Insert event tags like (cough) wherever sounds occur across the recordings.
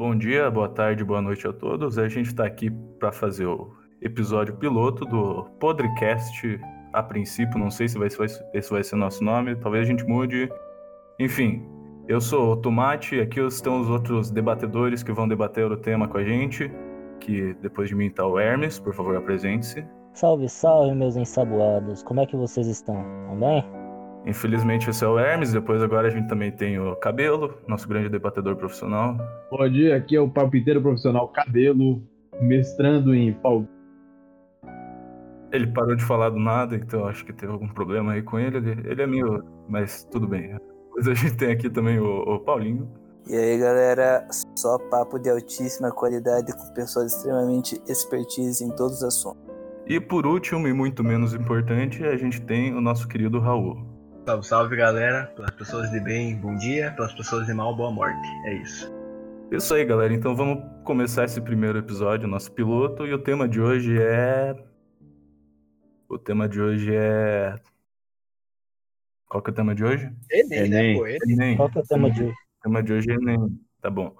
Bom dia, boa tarde, boa noite a todos. A gente está aqui para fazer o episódio piloto do Podcast. A princípio, não sei se vai, esse vai ser nosso nome, talvez a gente mude. Enfim, eu sou o Tomate, aqui estão os outros debatedores que vão debater o tema com a gente. Que depois de mim está o Hermes, por favor, apresente-se. Salve, salve, meus ensaboados. Como é que vocês estão? Bem? Infelizmente esse é o Hermes, depois agora a gente também tem o Cabelo, nosso grande debatedor profissional. Bom dia, aqui é o palpiteiro profissional Cabelo, mestrando em pau. Ele parou de falar do nada, então acho que teve algum problema aí com ele. Ele, é meio. Mas tudo bem. Depois a gente tem aqui também o, o Paulinho. E aí galera, só papo de altíssima qualidade com pessoas extremamente expertise em todos os assuntos. E por último, e muito menos importante, a gente tem o nosso querido Raul. Salve, salve galera. Pelas pessoas de bem, bom dia. Pelas pessoas de mal, boa morte. É isso. Isso aí, galera. Então vamos começar esse primeiro episódio, nosso piloto. E o tema de hoje é. O tema de hoje é. Qual que é o tema de hoje? Enem, Enem. né, pô? Enem. Qual que é o tema de hoje? O tema de hoje é Enem. Tá bom.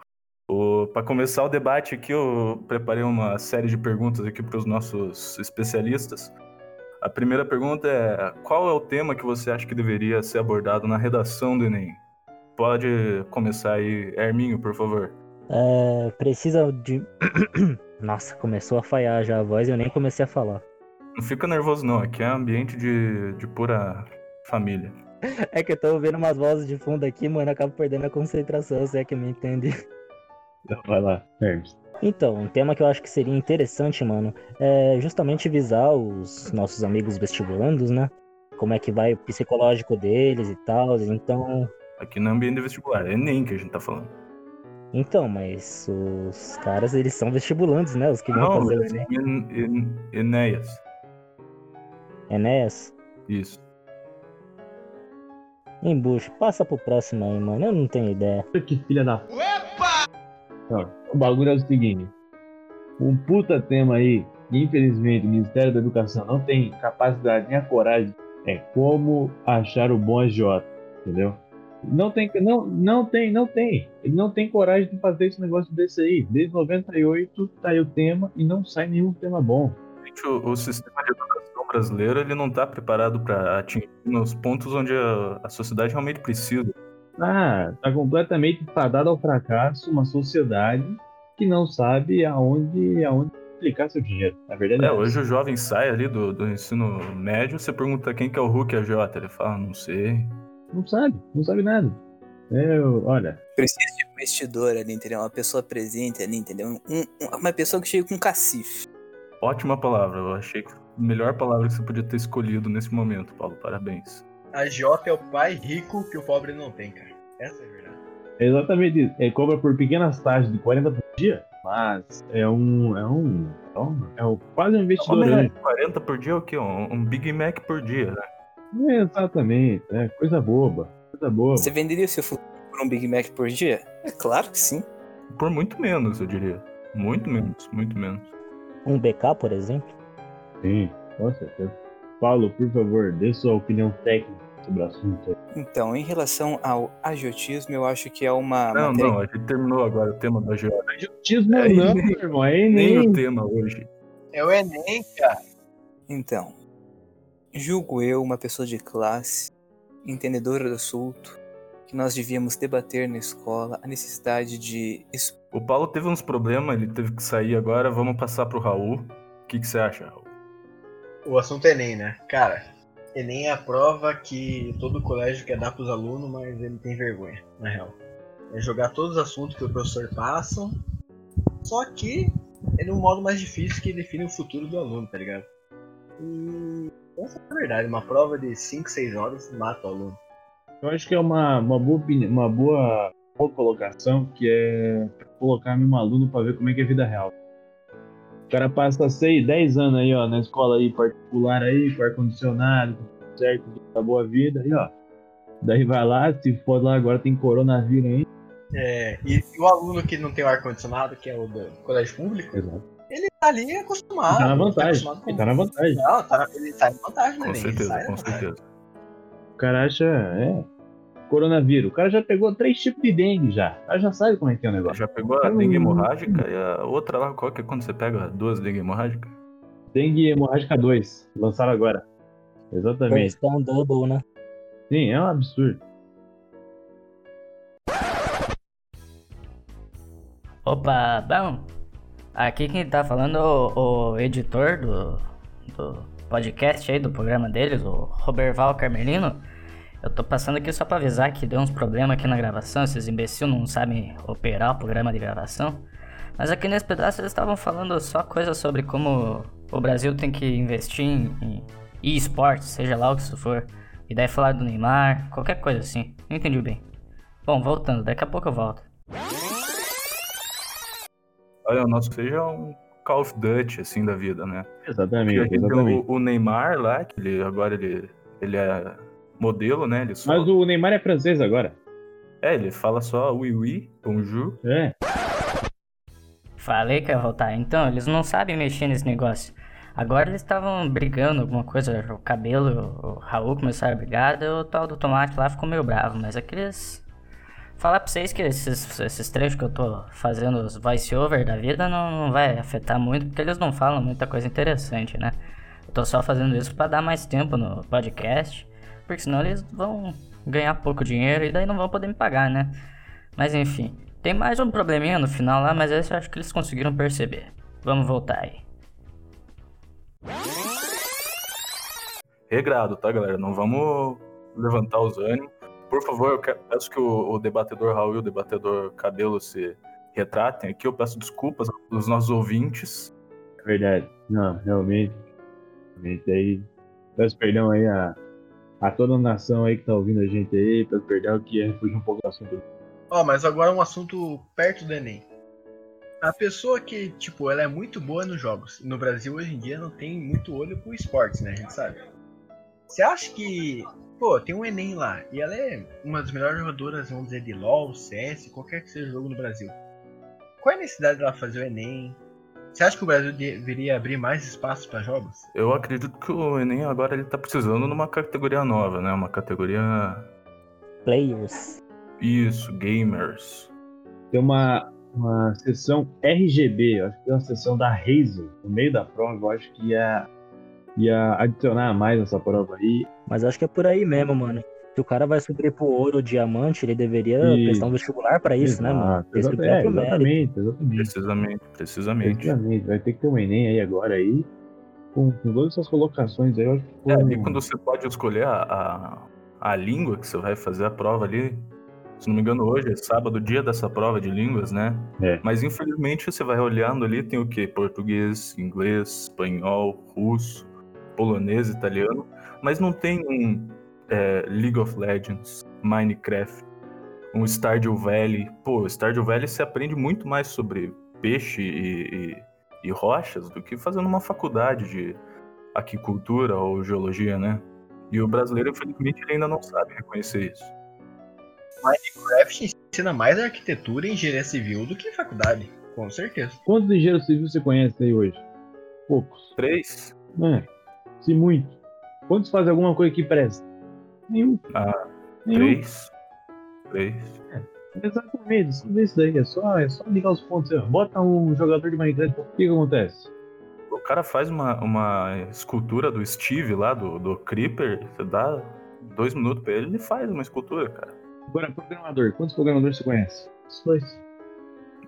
Para começar o debate aqui, eu preparei uma série de perguntas aqui para os nossos especialistas. A primeira pergunta é: qual é o tema que você acha que deveria ser abordado na redação do Enem? Pode começar aí, Herminho, por favor. É, precisa de. (coughs) Nossa, começou a falhar já a voz e eu nem comecei a falar. Não fica nervoso, não. Aqui é ambiente de, de pura família. (laughs) É que eu tô ouvindo umas vozes de fundo aqui, mano. Acabo perdendo a concentração, se é que me entende. Vai lá, Ernst. Então, um tema que eu acho que seria interessante, mano, é justamente visar os nossos amigos vestibulandos, né? Como é que vai o psicológico deles e tal. Então. Aqui no ambiente vestibular, é Enem que a gente tá falando. Então, mas os caras, eles são vestibulantes, né? Os que vão Não, fazer o Enem. En, en, Enéas. Enéas? Isso. Embucho, passa pro próximo aí, mano. Eu não tenho ideia. Que filha da. Opa! O bagulho é o seguinte: um puta tema aí, que infelizmente o Ministério da Educação não tem capacidade nem a coragem, é como achar o bom AJ, entendeu? Não tem, não, não tem, não tem. Ele não tem coragem de fazer esse negócio desse aí. Desde 98 tá aí o tema e não sai nenhum tema bom. O, o sistema de educação brasileiro ele não está preparado para atingir nos pontos onde a, a sociedade realmente precisa. Ah, tá completamente fadado ao fracasso uma sociedade que não sabe aonde, aonde aplicar seu dinheiro. Na verdade é, é hoje o jovem sai ali do, do ensino médio, você pergunta quem que é o Hulk AJ, ele fala, não sei. Não sabe, não sabe nada. É, olha. Precisa de um investidor ali, entendeu? Uma pessoa presente ali, entendeu? Um, uma pessoa que chega com cacife. Ótima palavra, eu achei que a melhor palavra que você podia ter escolhido nesse momento, Paulo. Parabéns. A J é o pai rico que o pobre não tem, cara. Essa é a verdade. É exatamente isso. Ele cobra por pequenas taxas de 40 por dia, mas é um. É um. É, um, é um, quase um investidor. Né? 40 por dia é o quê? Um, um Big Mac por dia, né? É, exatamente, é coisa boba. Coisa boba. Você venderia o seu futuro por um Big Mac por dia? É claro que sim. Por muito menos, eu diria. Muito menos, muito menos. Um BK, por exemplo? Sim, com certeza. Paulo, por favor, dê sua opinião técnica sobre o assunto. Então, em relação ao agiotismo, eu acho que é uma. Não, matéria... não, a gente terminou agora o tema do agiota. Agiotismo é não, nem, irmão, é Enem. Nem o tema hoje. É o Enem, cara. Então, julgo eu, uma pessoa de classe, entendedora do assunto, que nós devíamos debater na escola a necessidade de. O Paulo teve uns problemas, ele teve que sair agora, vamos passar pro Raul. O que, que você acha, Raul? O assunto é Enem, né? Cara, Enem é a prova que todo colégio quer dar pros alunos, mas ele tem vergonha, na real. É jogar todos os assuntos que o professor passa, só que é um modo mais difícil que define o futuro do aluno, tá ligado? E essa é a verdade, uma prova de 5, 6 horas mata o aluno. Eu acho que é uma, uma, boa, uma boa, boa colocação, que é colocar mesmo aluno para ver como é que é a vida real. O cara passa 6, 10 anos aí, ó, na escola aí particular aí, com ar-condicionado, certo, da boa vida aí, ó. Daí vai lá, se for lá agora tem coronavírus aí. É, e, e o aluno que não tem o ar-condicionado, que é o do colégio público, Exato. ele tá ali acostumado. Ele tá na vantagem. Tá ele tá na vantagem. Não, tá, ele tá em vantagem, né? Com certeza, com certeza. O cara acha, é. Coronavírus. O cara já pegou três tipos de dengue já. O cara já sabe como é que é o negócio. Já pegou a dengue hemorrágica e a outra lá, qual que é quando você pega duas dengue hemorrágicas? Dengue hemorrágica 2, lançaram agora. Exatamente. Questão double, né? Sim, é um absurdo. Opa, bom. Aqui quem tá falando é o, o editor do, do podcast aí, do programa deles, o Roberval Carmelino. Eu tô passando aqui só pra avisar que deu uns problemas aqui na gravação, esses imbecil não sabem operar o programa de gravação. Mas aqui nesse pedaço eles estavam falando só coisas sobre como o Brasil tem que investir em, em esportes, seja lá o que isso for. E daí falar do Neymar, qualquer coisa assim. Não entendi bem. Bom, voltando, daqui a pouco eu volto. Olha, o nosso seja um Call of Duty, assim, da vida, né? Exatamente, exatamente. O, o Neymar lá, que ele, agora ele, ele é modelo, né? Ele só, Mas o Neymar é francês agora. É, ele fala só oui, oui, bonjour. É. Falei que ia voltar. Então, eles não sabem mexer nesse negócio. Agora eles estavam brigando, alguma coisa, o cabelo, o Raul começaram a brigar, o tal do tomate lá ficou meio bravo, mas aqueles. Falar pra vocês que esses, esses trechos que eu tô fazendo, os voice-over da vida, não, não vai afetar muito, porque eles não falam muita coisa interessante, né? Eu tô só fazendo isso pra dar mais tempo no podcast, porque senão eles vão ganhar pouco dinheiro e daí não vão poder me pagar, né? Mas enfim, tem mais um probleminha no final lá, mas esse eu acho que eles conseguiram perceber. Vamos voltar aí. Regrado, tá, galera? Não vamos levantar os ânimos. Por favor, eu peço que o, o debatedor Raul e o debatedor Cabelo se retratem aqui. Eu peço desculpas aos nossos ouvintes. É verdade. Não, realmente. Realmente aí. Peço perdão aí a, a toda a nação aí que tá ouvindo a gente aí. Peço perdão que é fugir um pouco do assunto. Ó, mas agora um assunto perto do Enem. A pessoa que, tipo, ela é muito boa nos jogos. No Brasil, hoje em dia, não tem muito olho pro esportes, né? A gente sabe. Você acha que, pô, tem um Enem lá e ela é uma das melhores jogadoras, vamos dizer, de LoL, CS, qualquer que seja o jogo no Brasil. Qual é a necessidade dela fazer o Enem? Você acha que o Brasil deveria abrir mais espaço para jogos? Eu acredito que o Enem agora ele tá precisando numa categoria nova, né? Uma categoria. Players. Isso, gamers. Tem uma, uma sessão RGB, eu acho que tem uma sessão da Razer no meio da prova. Eu acho que ia, ia adicionar mais essa prova aí. Mas acho que é por aí mesmo, mano. O cara vai subir pro ouro ou diamante, ele deveria Isso. prestar um vestibular pra isso, né, mano? Exato, exato- é é, exatamente, exatamente. Precisamente, precisamente. Precisamente. Vai ter que ter um Enem aí agora aí. Com, com todas essas colocações aí, eu acho que É, foi ali um- quando você pode escolher a, a, a língua que você vai fazer a prova ali. Se não me engano, hoje é sábado, dia dessa prova de línguas, né? É. Mas infelizmente você vai olhando ali, tem o quê? Português, inglês, espanhol, russo, polonês, italiano. Mas não tem um é, League of Legends, Minecraft, um Stardew Valley. Pô, Stardew Valley você aprende muito mais sobre peixe e, e- e rochas do que fazendo uma faculdade de aquicultura ou geologia, né? E o brasileiro, infelizmente, ainda não sabe reconhecer isso. Minecraft ensina mais arquitetura e engenharia civil do que faculdade, com certeza. Quantos engenheiros civis você conhece aí hoje? Poucos. Três? É, se muito. Quantos fazem alguma coisa que presta? Nenhum. Ah, Nenhum. Três? Três. Exatamente, só ver isso daí. É só, é só ligar os pontos. ó. Bota um jogador de Minecraft. O que, que acontece? O cara faz uma, uma escultura do Steve lá, do, do Creeper, você dá dois minutos pra ele, ele faz uma escultura, cara. Agora, programador. Quantos programadores você conhece? Os dois.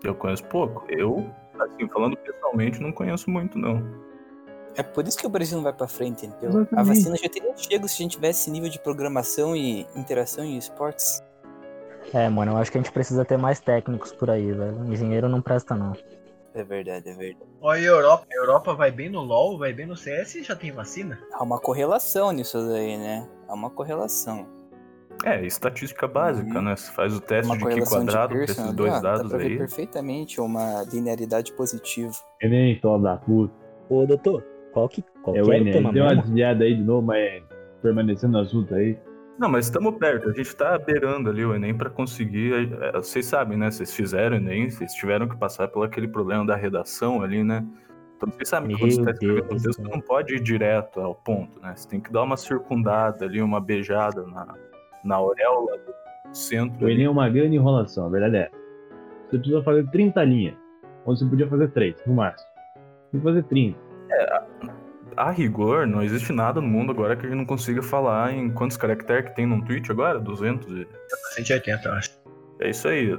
Eu conheço pouco. Eu, assim, falando pessoalmente, não conheço muito, não. É por isso que o Brasil não vai pra frente, entendeu? A vacina já teria chego se a gente tivesse esse nível de programação e interação em esportes. É, mano, eu acho que a gente precisa ter mais técnicos por aí, velho. Engenheiro não presta, não. É verdade, é verdade. Olha a Europa. A Europa vai bem no LoL, vai bem no CS e já tem vacina. Há uma correlação nisso daí, né? Há uma correlação. É, estatística básica, Uhum. né? Você faz o teste Uma de Q correlação de quadrado pra Pearson. esses ali, dois Dá dados pra ver aí. perfeitamente uma linearidade positiva. Enem, filho da puta. Ô, doutor, qual que, qual É o Enem. tema Deu uma desviada aí de novo, mas permanecendo no assunto aí. Não, mas estamos perto. A gente tá beirando ali o Enem para conseguir. é, Vocês sabem, né? Vocês fizeram o Enem, vocês tiveram que passar pelo aquele problema da redação ali, né? Então vocês sabem que quando você Meu tá escrevendo um Deus texto, do não pode ir direto ao ponto, né? Você tem que dar uma circundada ali, uma beijada na, na auréola centro. O Enem é uma grande enrolação, a verdade é. Você precisa fazer 30 linhas, onde você podia fazer 3, no máximo. Tem que fazer 30. A rigor, não existe nada no mundo agora que a gente não consiga falar em quantos caracteres que tem num tweet agora? 200? e- 180, eu acho. É isso aí.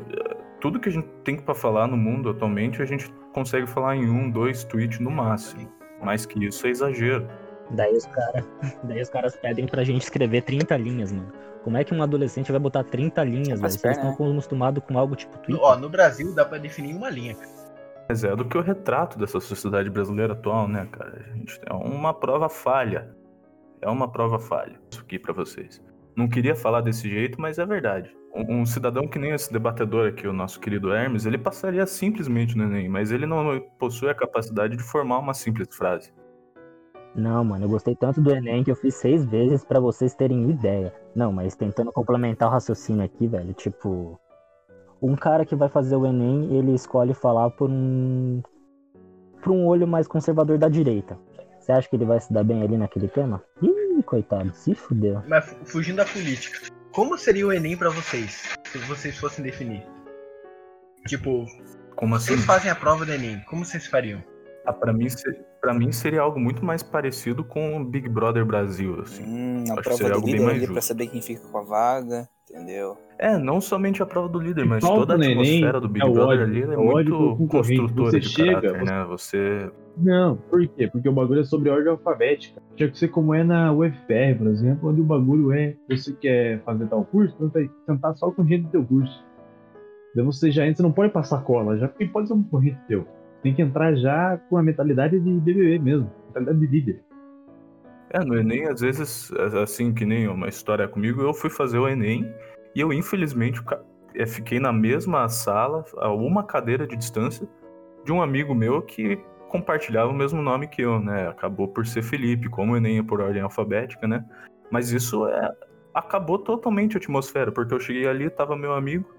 Tudo que a gente tem pra falar no mundo atualmente, a gente consegue falar em um, dois tweets no máximo. Mais que isso é exagero. Daí os caras (laughs) daí os caras pedem pra gente escrever 30 linhas, mano. Como é que um adolescente vai botar 30 linhas, velho? Vocês estão acostumados com algo tipo Twitter? Ó, no Brasil dá pra definir uma linha, cara. Mas é do que o retrato dessa sociedade brasileira atual, né, cara? Gente é uma prova falha. É uma prova falha. Isso aqui pra vocês. Não queria falar desse jeito, mas é verdade. Um, um cidadão que nem esse debatedor aqui, o nosso querido Hermes, ele passaria simplesmente no Enem, mas ele não possui a capacidade de formar uma simples frase. Não, mano, eu gostei tanto do Enem que eu fiz seis vezes pra vocês terem ideia. Não, mas tentando complementar o raciocínio aqui, velho, tipo. Um cara que vai fazer o Enem, ele escolhe falar por um. por um olho mais conservador da direita. Você acha que ele vai se dar bem ali naquele tema? Ih, coitado, se fudeu. Mas fu- fugindo da política. Como seria o Enem pra vocês? Se vocês fossem definir. Tipo, Como assim? vocês fazem a prova do Enem, como vocês fariam? Ah, pra, mim, pra mim seria algo muito mais parecido com o Big Brother Brasil, assim. Hum, a Acho que prova seria do algo bem líder mais ali pra justo. saber quem fica com a vaga, entendeu? É, não somente a prova do líder, mas toda a atmosfera do Big é Brother ódio, ali é, é muito construtora Você de chega, caráter, você- né? Você Não, por quê? Porque o bagulho é sobre ordem alfabética. Tinha que ser como é na UFR, por exemplo, onde o bagulho é você quer fazer tal curso, então tem que sentar só com gente do teu curso. Daí você já entra, você não pode passar cola, já porque pode ser um concorrente teu. Tem que entrar já com a mentalidade de BBB mesmo, mentalidade de líder. É, no Enem, às vezes, assim que nem uma história comigo, eu fui fazer o Enem e eu, infelizmente, eh, fiquei na mesma sala, a uma cadeira de distância, de um amigo meu que compartilhava o mesmo nome que eu, né? Acabou por ser Felipe, como o Enem é por ordem alfabética, né? Mas isso é, acabou totalmente a atmosfera, porque eu cheguei ali, tava meu amigo,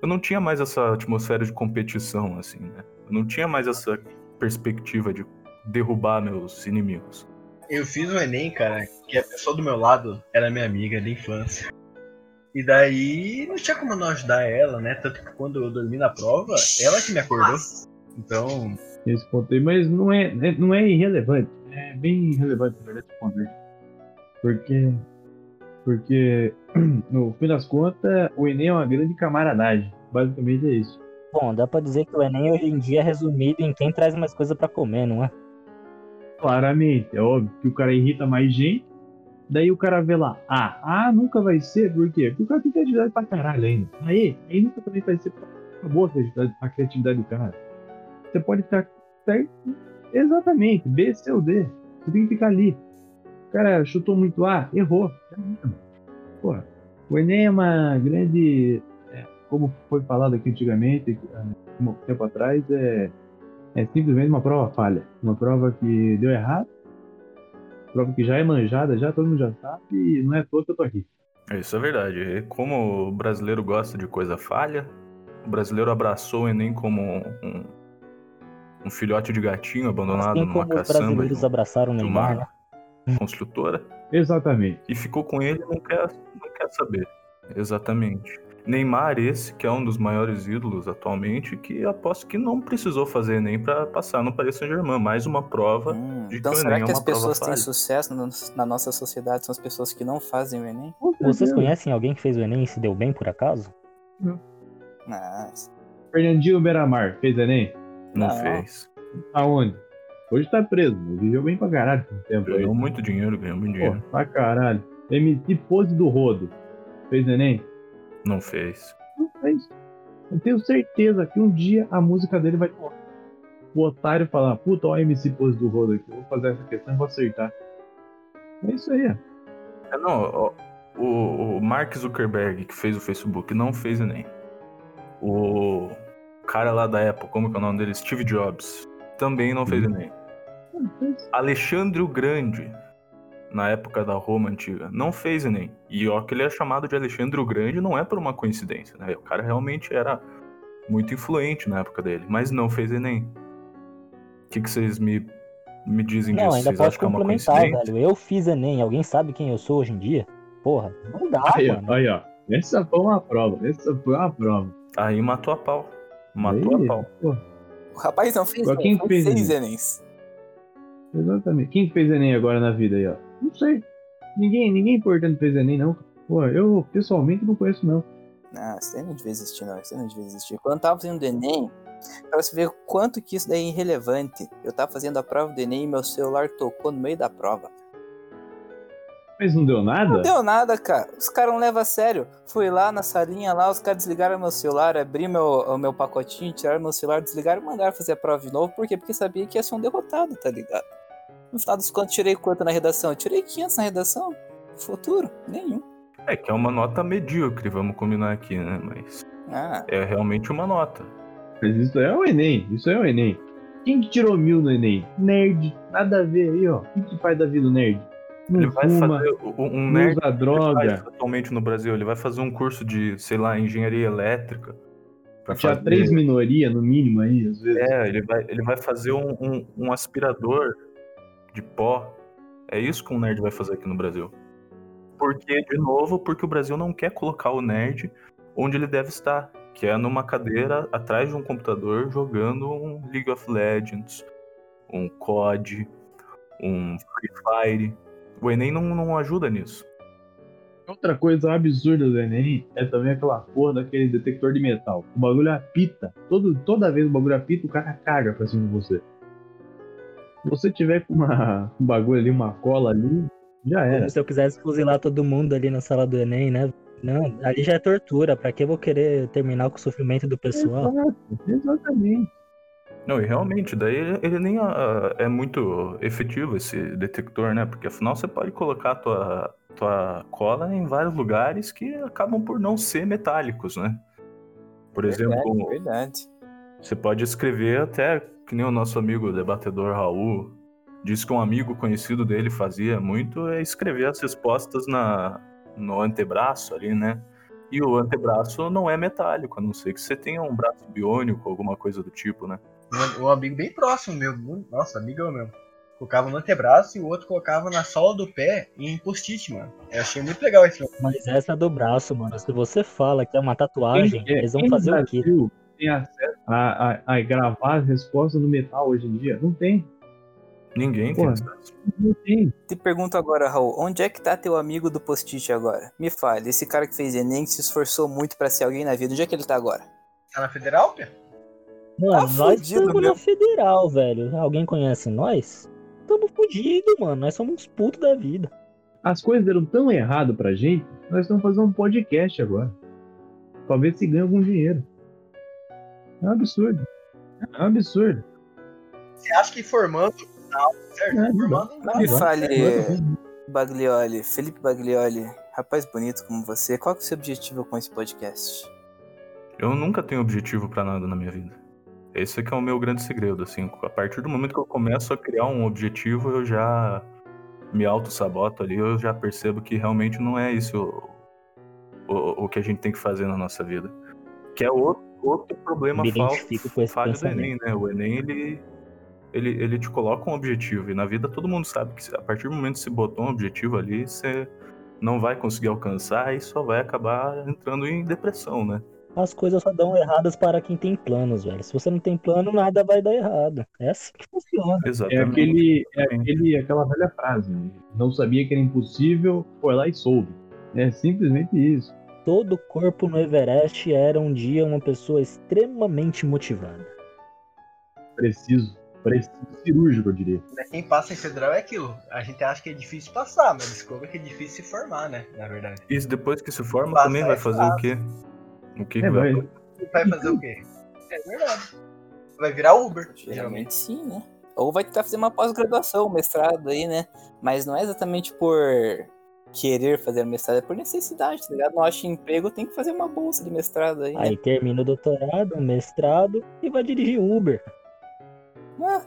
eu não tinha mais essa atmosfera de competição, assim, né? Eu não tinha mais essa perspectiva de derrubar meus inimigos. Eu fiz o Enem, cara, que a pessoa do meu lado era minha amiga de infância. E daí não tinha como não ajudar ela, né? Tanto que quando eu dormi na prova, ela que me acordou. Então, Esse ponto aí, mas não é, é- não é irrelevante. É bem irrelevante, na verdade, esse ponto aí. Porque, porque, (clears throat) no fim das contas, o Enem é uma grande camaradagem. Basicamente é isso. Bom, dá pra dizer que o Enem hoje em dia é resumido em quem traz mais coisa pra comer, não é? Claramente, é óbvio que o cara irrita mais gente. Daí o cara vê lá, ah, ah, nunca vai ser, por quê? Porque o cara tem criatividade pra caralho ainda. Aí, aí nunca também vai ser uma boa criatividade, a criatividade do cara. Você pode ficar certo, exatamente, B, C ou D. Você tem que ficar ali. O cara chutou muito A, errou. Porra, o Enem é uma grande, é, como foi falado aqui antigamente, um tempo atrás, é é simplesmente uma prova falha. Uma prova que deu errado. Prova que já é manjada, já todo mundo já sabe, e não é toa que eu tô aqui. Isso é verdade. E como o brasileiro gosta de coisa falha, o brasileiro abraçou o Enem como um, um- filhote de gatinho abandonado Assim numa como os caçamba de, brasileiros um- abraçaram o de Neymar, né? uma construtora Exatamente. e ficou com ele e não quer, não quer saber. Exatamente. Neymar, esse que é um dos maiores ídolos atualmente, que aposto que não precisou fazer Enem pra passar no Paris Saint-Germain. Mais uma prova Hum, de então que o será Enem que é as pessoas têm sucesso na, na nossa sociedade são as pessoas que não fazem o Enem? Vocês conhecem alguém que fez o Enem e se deu bem por acaso? Nossa. Fernandinho Beiramar fez Enem? Não, Não. fez. Aonde? Hoje tá preso, mas viveu bem pra caralho com o tempo aí. Ganhou muito dinheiro, ganhou muito Pô, dinheiro. pra caralho. MC Pose do Rodo. Fez Enem? Não fez. Não fez. Eu tenho certeza que um dia a música dele vai tocar. O otário falar, puta, ó, o MC Pose do Rodo aqui. Eu vou fazer essa questão e vou acertar. É isso aí, ó. É, não, o, o Mark Zuckerberg, que fez o Facebook, não fez Enem. O cara lá da Apple, como que é o nome dele? Steve Jobs, também não fez Uhum. Enem. Alexandre o Grande, na época da Roma antiga, não fez Enem. E ó, que ele é chamado de Alexandre o Grande não é por uma coincidência, né? O cara realmente era muito influente na época dele, mas não fez Enem. O que, que vocês me, me dizem Não, disso? ainda Vocês que é uma complementar, coincidência? velho. Eu fiz Enem, alguém sabe quem eu sou hoje em dia? Porra, não dá, Aí, ó, mano. aí, ó. Essa foi uma prova. Essa foi uma prova. Aí matou a pau. Matou Aí, a pau. pô, O rapaz não fez, Agora, quem fez seis? Enems. exatamente. Quem fez Enem agora na vida aí, ó? Não sei. Ninguém, ninguém importante fez Enem, não. Pô, eu pessoalmente não conheço, não. Ah, isso daí não devia existir, não. Daí não devia existir. Quando eu tava fazendo o Enem, pra você ver o quanto que isso daí é irrelevante, eu tava fazendo a prova do Enem e meu celular tocou no meio da prova. Mas não deu Não nada? deu nada, cara. Os caras não levam a sério. Fui lá na salinha lá, os caras desligaram meu celular, abri meu, o meu pacotinho, tiraram meu celular, desligaram e mandaram fazer a prova de novo. Por quê? Porque sabia que ia ser um derrotado, tá ligado? No final dos contos, tirei quanto na redação? Eu tirei 500 na redação. Futuro? Nenhum. É que é uma nota medíocre, vamos combinar aqui, né? Mas Ah, é realmente uma nota. Mas isso é o Enem. Isso é o Enem. Quem que tirou mil no Enem? Nerd. Nada a ver aí, ó. O que, que faz da vida o nerd? Não Ele vai fuma, fazer um nerd usa que faz droga. atualmente no Brasil. Ele vai fazer um curso de, sei lá, engenharia elétrica. Tinha fazer- três minorias no mínimo aí, às vezes. É, ele vai, ele vai fazer um, um- um aspirador de pó. É isso que um nerd vai fazer aqui no Brasil. Porque, de novo, porque o Brasil não quer colocar o nerd onde ele deve estar, que é numa cadeira atrás de um computador jogando um League of Legends, um COD, um Free Fire. O Enem não, não ajuda nisso. Outra coisa absurda do Enem é também aquela porra daquele detector de metal. O bagulho apita. Todo, toda vez o bagulho apita, o cara caga pra cima de você. Se você tiver com uma, um bagulho ali, uma cola ali, já era. Se eu quisesse fuzilar todo mundo ali na sala do Enem, né? Não, ali já é tortura. Pra que eu vou querer terminar com o sofrimento do pessoal? Exato, exatamente. Não, e realmente, daí ele, ele nem ah, é muito efetivo esse detector, né? Porque afinal você pode colocar a tua, tua cola em vários lugares que acabam por não ser metálicos, né? Por exemplo, verdade, verdade. você pode escrever até, que nem o nosso amigo debatedor Raul disse que um amigo conhecido dele fazia muito, é escrever as respostas na, no antebraço ali, né? E o antebraço não é metálico, a não ser que você tenha um braço biônico, alguma coisa do tipo, né? Um, um amigo bem próximo meu, nossa, amigão meu. Colocava no antebraço e o outro colocava na sola do pé e em post-it, mano. Eu achei muito legal esse Mas essa do braço, mano. Se você fala que é uma tatuagem, Quem- eles vão fazer o quê? Tem acesso a, a, a gravar as respostas no metal hoje em dia? Não tem. Ninguém tem Porra. acesso. Não tem. Te pergunto agora, Raul, onde é que tá teu amigo do post-it agora? Me fale, esse cara que fez Enem, que se esforçou muito pra ser alguém na vida, onde é que ele tá agora? Tá na federal, Pia? Mano, Tá nós estamos na federal, velho. Alguém conhece nós? Tamo fudido, mano. Nós somos uns putos da vida. As coisas deram tão errado pra gente, nós estamos fazendo um podcast agora. Pra ver se ganha algum dinheiro. É um absurdo. É um absurdo. Você acha que formando. Não, certo? É, formando não. Me fale, agora- Baglioli, Felipe Baglioli, rapaz bonito como você, qual que é o seu objetivo com esse podcast? Eu nunca tenho objetivo pra nada na minha vida. Esse que é o meu grande segredo, assim. A partir do momento que eu começo a criar um objetivo, eu já me auto-saboto ali, eu já percebo que realmente não é isso o, o, o que a gente tem que fazer na nossa vida. Que é outro, outro problema Me fal- identifico com esse falho do. Enem, né? O Enem, ele, ele, ele te coloca um objetivo. E na vida todo mundo sabe que se- a partir do momento que você botou um objetivo ali, você não vai conseguir alcançar e só vai acabar entrando em depressão, né? As coisas só dão erradas para quem tem planos, velho. Se você não tem plano, nada vai dar errado. É assim que funciona. É, Exatamente. aquele, é aquele, aquela velha frase. né? Não sabia que era impossível, foi lá e soube. É simplesmente isso. Todo corpo no Everest era um dia uma pessoa extremamente motivada. Preciso. Preciso cirúrgico, eu diria. Né, Quem passa em federal é aquilo. A gente acha que é difícil passar, mas descobre que é difícil se formar, né? Na verdade. E depois que se forma, Passa também vai mais fazer o quê? O que, É, que vai... vai. Vai fazer o quê? É verdade. Vai virar Uber, geralmente. Geralmente sim, né? Ou vai tentar fazer uma pós-graduação, um mestrado aí, né? Mas não é exatamente por querer fazer mestrado, é por necessidade, tá ligado? Não acha emprego, tem que fazer uma bolsa de mestrado aí, né? Aí termina o doutorado, o mestrado e vai dirigir Uber. Ah,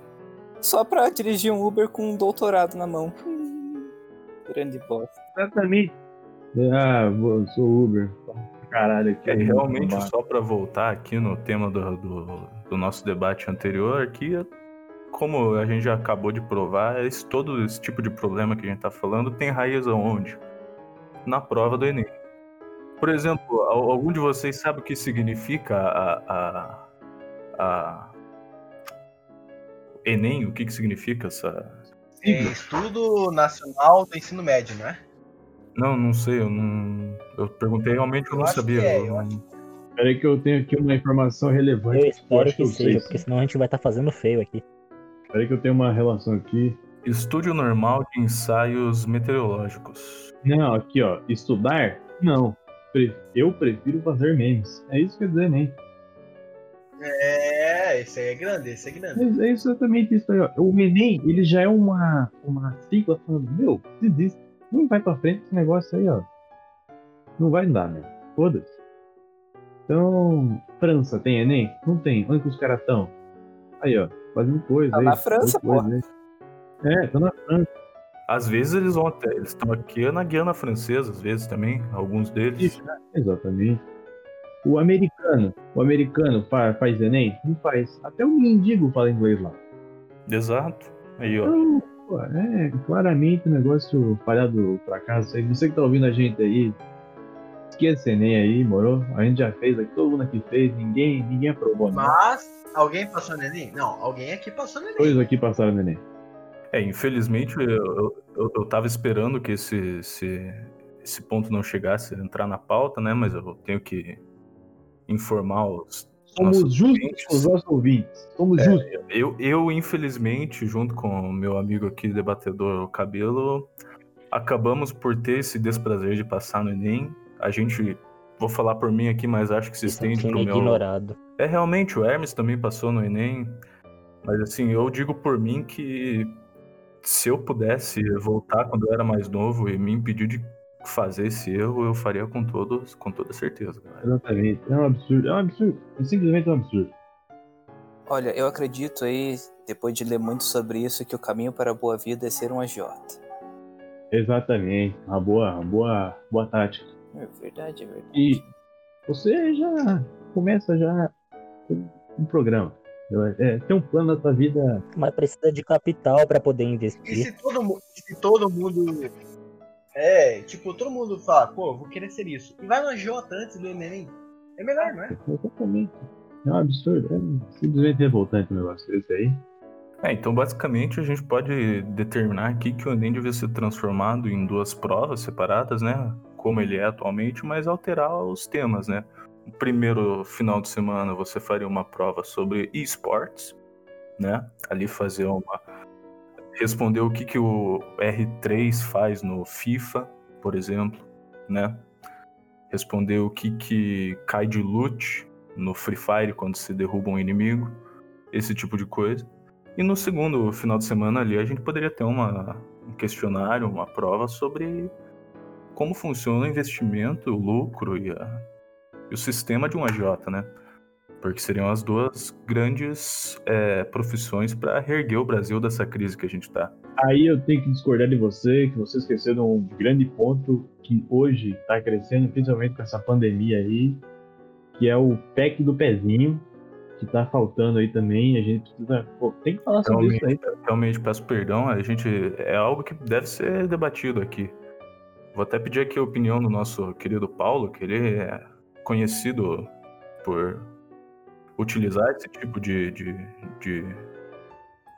só pra dirigir um Uber com um doutorado na mão. Hum, grande bosta. Exatamente. Ah, sou Uber. Caralho, aqui. É, realmente, só para voltar aqui no tema do, do, do nosso debate anterior, aqui, como a gente já acabou de provar, esse, todo esse tipo de problema que a gente tá falando tem raiz aonde? Na prova do Enem. Por exemplo, al- algum de vocês sabe o que significa a, a, a Enem? O que, que significa essa. É Estudo Nacional do Ensino Médio, não é? Não, não sei, eu não. Eu perguntei realmente, eu Eu não sabia. que é, eu Peraí que eu tenho aqui uma informação relevante. Eu espero que sei seja, porque senão a gente vai estar fazendo feio aqui. Peraí que eu tenho uma relação aqui. Estúdio normal de ensaios meteorológicos. Não, aqui ó, estudar? Não. Eu prefiro fazer memes. É isso que quer dizer, nem. É, esse aí é grande, esse é grande. Mas é exatamente isso aí, ó. O Enem, ele já é uma, uma sigla falando, meu, desiste. Não vai pra frente esse negócio aí, ó. Não vai dar, né? Foda-se. Então, França tem Enem? Não tem. Onde que os caras estão? Aí, ó, fazendo coisa Tá aí. na França, coisa aí. É, tá na França. Às vezes eles vão até. Eles estão aqui na Guiana Francesa, às vezes também, alguns deles. Isso, né? Exatamente. O americano, o americano fa- faz Enem? Não faz. Até o mendigo fala inglês lá. Exato. Aí, ó. Então, pô, é claramente um negócio falhado pra casa. E você que tá ouvindo a gente aí, esqueça Enem aí, moro? A gente já fez aqui, todo mundo aqui fez, ninguém, ninguém aprovou, né? Mas, alguém passou no Enem? Não, alguém aqui passou no Enem. Dois aqui passaram no Enem. É, infelizmente eu, eu, eu, tava esperando que esse, esse, esse ponto não chegasse a entrar na pauta, né? Mas eu tenho que informar os. Somos nossos justos ouvintes. com os nossos ouvintes. Somos É, justos. Eu, eu, infelizmente, junto com o meu amigo aqui, debatedor Cabelo, acabamos por ter esse desprazer de passar no Enem. A gente, vou falar por mim aqui, mas acho que se Isso é estende pro meu. ignorado. É, realmente, o Hermes também passou no Enem. Mas assim, eu digo por mim que se eu pudesse voltar quando eu era mais novo e me impedir de fazer esse erro, eu faria com, todos, com toda certeza. cara. Exatamente. É um absurdo. É um absurdo. É simplesmente um absurdo. Olha, eu acredito aí, depois de ler muito sobre isso, que o caminho para a boa vida é ser um agiota. Exatamente. Uma boa, uma boa, boa tática. É verdade, é verdade. E você já começa já com um programa. É, tem um plano na tua vida. Mas precisa de capital pra poder E investir. se todo, se todo mundo. É, tipo, todo mundo fala, pô, vou querer ser isso. E vai no agiota antes do Enem. É melhor, não é? Exatamente. É um absurdo. É simplesmente revoltante o negócio desse aí. É, então basicamente a gente pode determinar aqui que o Enem deve ser transformado em duas provas separadas, né? Como ele é atualmente, mas alterar os temas, né? No primeiro final de semana você faria uma prova sobre esportes, né? Ali fazer uma. Responder o que, que o R3 faz no FIFA, por exemplo, né? Responder o que, que cai de loot no Free Fire quando se derruba um inimigo, esse tipo de coisa. E no segundo final de semana ali a gente poderia ter uma, um questionário, uma prova sobre como funciona o investimento, o lucro e, a- e o sistema de um agiota, né? Porque seriam as duas grandes é, profissões para reerguer o Brasil dessa crise que a gente tá. Aí eu tenho que discordar de você, que você esqueceu de um grande ponto que hoje está crescendo, principalmente com essa pandemia aí, que é o PEC do pezinho, que tá faltando aí também. A gente precisa. pô, tem que falar sobre isso aí. Realmente peço perdão, a gente é algo que deve ser debatido aqui. Vou até pedir aqui a opinião do nosso querido Paulo, que ele é conhecido por utilizar esse tipo de, de, de,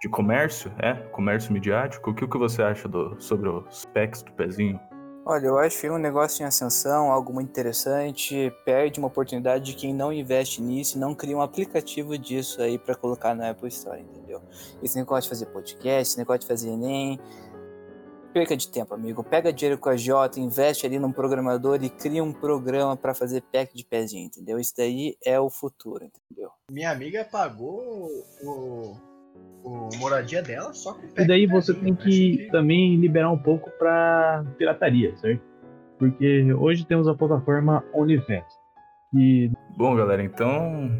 de comércio, é, comércio midiático. O que, o que você acha do, sobre os packs do pezinho? Olha, eu acho é um negócio em ascensão, algo muito interessante. Perde uma oportunidade de quem não investe nisso e não cria um aplicativo disso aí pra colocar na Apple Store, entendeu? Esse negócio de fazer podcast, esse negócio de fazer Enem. Perca de tempo, amigo. Pega dinheiro com a Jota, investe ali num programador e cria um programa pra fazer pack de pezinho, entendeu? Isso daí é o futuro, entendeu? Minha amiga pagou o, o moradia dela só com E daí você pezinho, tem achei que também liberar um pouco pra pirataria, certo? Porque hoje temos a plataforma OnlyFans. E Bom, galera, então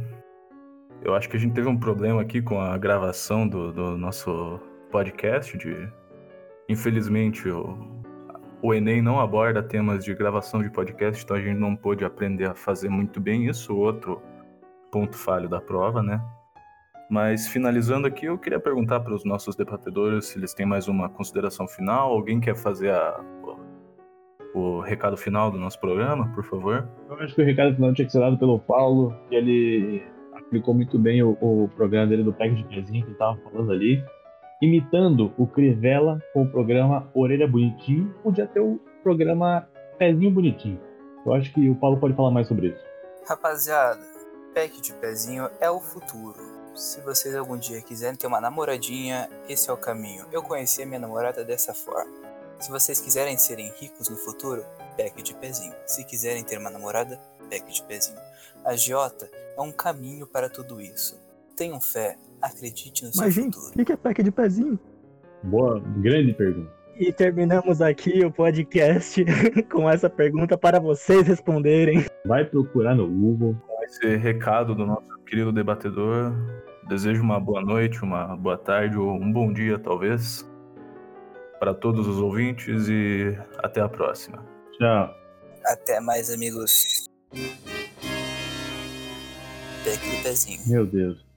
eu acho que a gente teve um problema aqui com a gravação do, do nosso podcast. De... Infelizmente, o, o Enem não aborda temas de gravação de podcast, então a gente não pôde aprender a fazer muito bem isso. Outro ponto falho da prova, né? Mas finalizando aqui, eu queria perguntar para os nossos debatedores se eles têm mais uma consideração final. Alguém quer fazer a, o recado final do nosso programa, por favor. Eu acho que o recado final tinha que ser dado pelo Paulo, que ele aplicou muito bem o, o programa dele do Pack de Pezinho que ele tava falando ali. Imitando o Crivella com o programa Orelha Bonitinho, podia ter o programa Pezinho Bonitinho. Eu acho que o Paulo pode falar mais sobre isso. Rapaziada, pack de pezinho é o futuro. Se vocês algum dia quiserem ter uma namoradinha, esse é o caminho. Eu conheci a minha namorada dessa forma. Se vocês quiserem serem ricos no futuro, pack de pezinho. Se quiserem ter uma namorada, pack de pezinho. A Giota é um caminho para tudo isso. Tenham fé, acredite no seu Mas, gente, futuro. o que é pack de pezinho? Boa, grande pergunta. E terminamos aqui o podcast (laughs) com essa pergunta para vocês responderem. Vai procurar no Google. Com esse recado do nosso querido debatedor, desejo uma boa noite, uma boa tarde ou um bom dia, talvez, para todos os ouvintes e até a próxima. Tchau. Até mais, amigos. Pack do pezinho. Meu Deus.